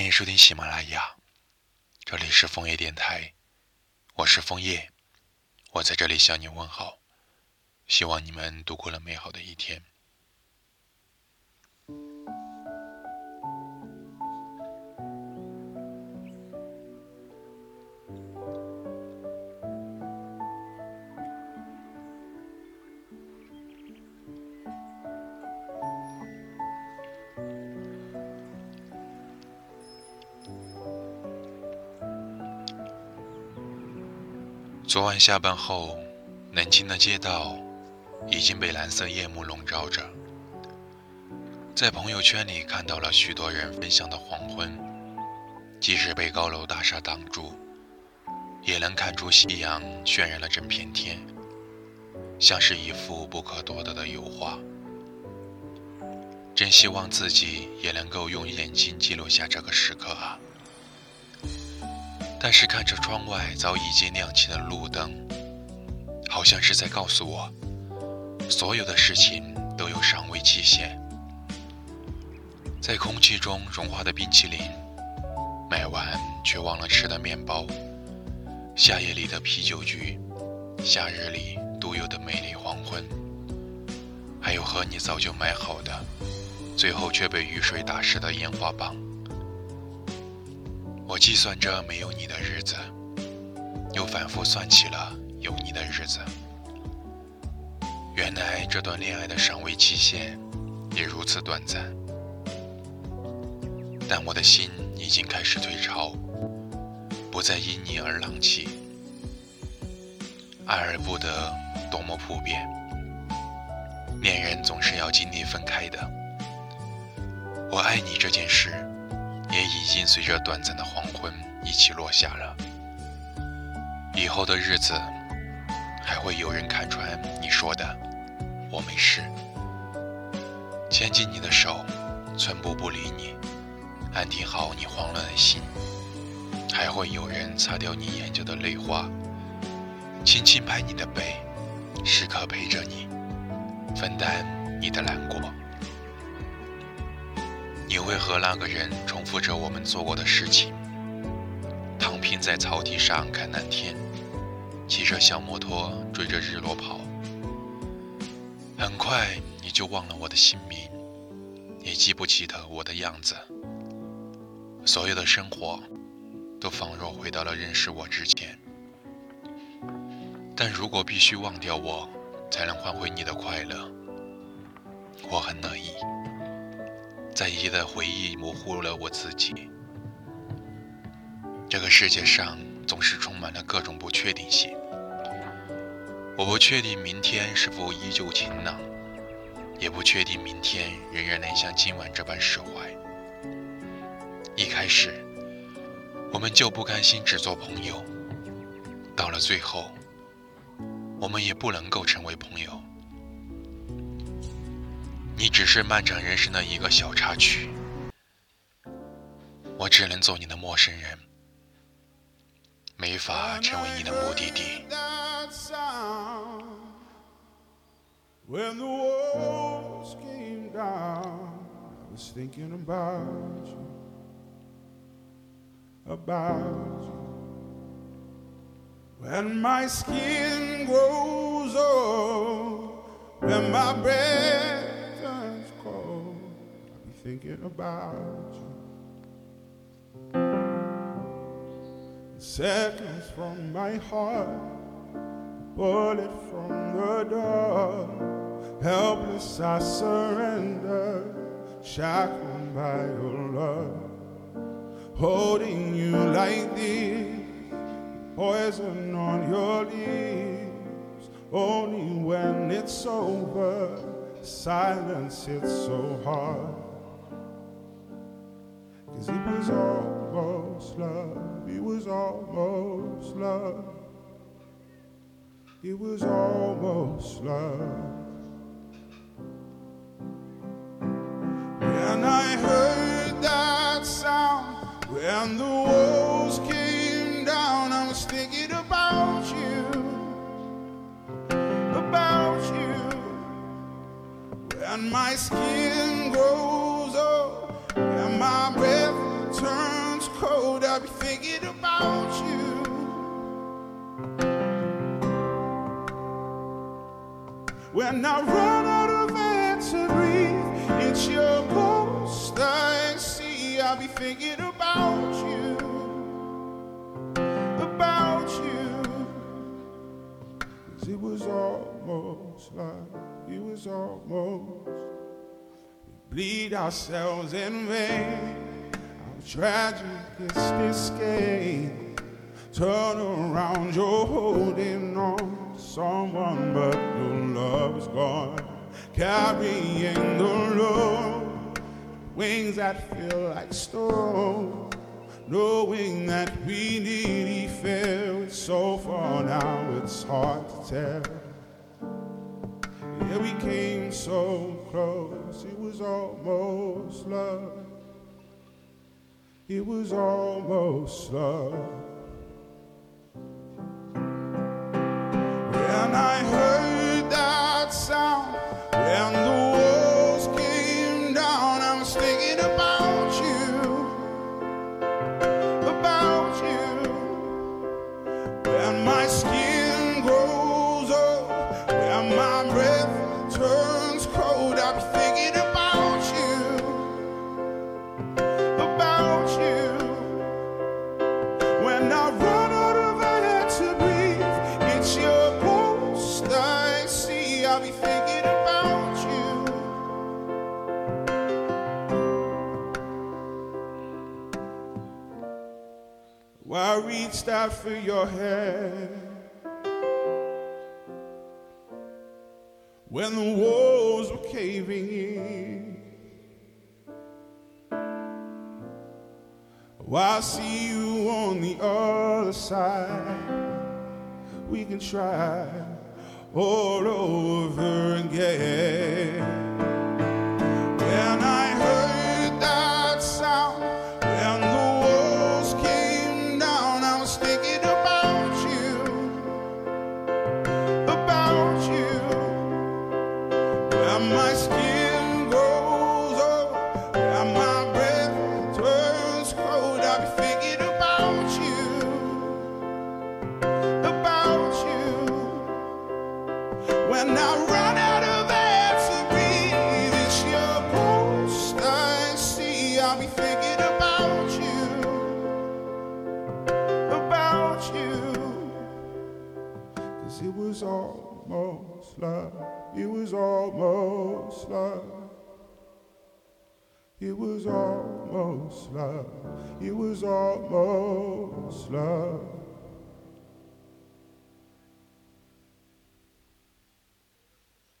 欢迎收听喜马拉雅，这里是枫叶电台，我是枫叶，我在这里向你问好，希望你们度过了美好的一天。昨晚下班后，冷清的街道已经被蓝色夜幕笼罩着。在朋友圈里看到了许多人分享的黄昏，即使被高楼大厦挡住，也能看出夕阳渲染了整片天，像是一幅不可多得的油画。真希望自己也能够用眼睛记录下这个时刻啊！但是看着窗外早已经亮起的路灯，好像是在告诉我，所有的事情都有尚未期限。在空气中融化的冰淇淋，买完却忘了吃的面包，夏夜里的啤酒局，夏日里独有的美丽黄昏，还有和你早就买好的，最后却被雨水打湿的烟花棒。我计算着没有你的日子，又反复算起了有你的日子。原来这段恋爱的赏味期限也如此短暂。但我的心已经开始退潮，不再因你而浪气。爱而不得，多么普遍。恋人总是要经历分开的。我爱你这件事。也已经随着短暂的黄昏一起落下了。以后的日子，还会有人看穿你说的“我没事”，牵紧你的手，寸步不离你，安定好你慌乱的心。还会有人擦掉你眼角的泪花，轻轻拍你的背，时刻陪着你，分担你的难过。你会和那个人重复着我们做过的事情，躺平在草地上看蓝天，骑着小摩托追着日落跑。很快你就忘了我的姓名，也记不起得我的样子。所有的生活都仿若回到了认识我之前。但如果必须忘掉我，才能换回你的快乐，我很乐意。在意的回忆模糊了我自己。这个世界上总是充满了各种不确定性。我不确定明天是否依旧晴朗，也不确定明天仍然能像今晚这般释怀。一开始，我们就不甘心只做朋友，到了最后，我们也不能够成为朋友。你只是漫长人生的一个小插曲，我只能做你的陌生人，没法成为你的目的地。Thinking about you. Seconds from my heart, bullet from the door. Helpless, I surrender, shackled by your love. Holding you like this, poison on your lips. Only when it's over, silence hits so hard. Cause it was almost love, it was almost love. It was almost love. When I heard that sound, when the walls came down, I was thinking about you, about you. When my skin grows When I run out of air to breathe, it's your ghost I see. I'll be thinking about you, about you. Cause it was almost like, it was almost. We bleed ourselves in vain. Tragic is this game? Turn around, you're holding on to someone, but your love is gone. Carrying the load, wings that feel like stone. Knowing that we nearly fell so far now, it's hard to tell. Yeah, we came so close, it was almost love. It was almost love. Reached out for your hand when the walls were caving in. Well, I'll see you on the other side. We can try all over again. When I heard that sound, when the walls came down, I was thinking about you, about you. When my it was almost love. It was almost love. It was almost love. It was almost love.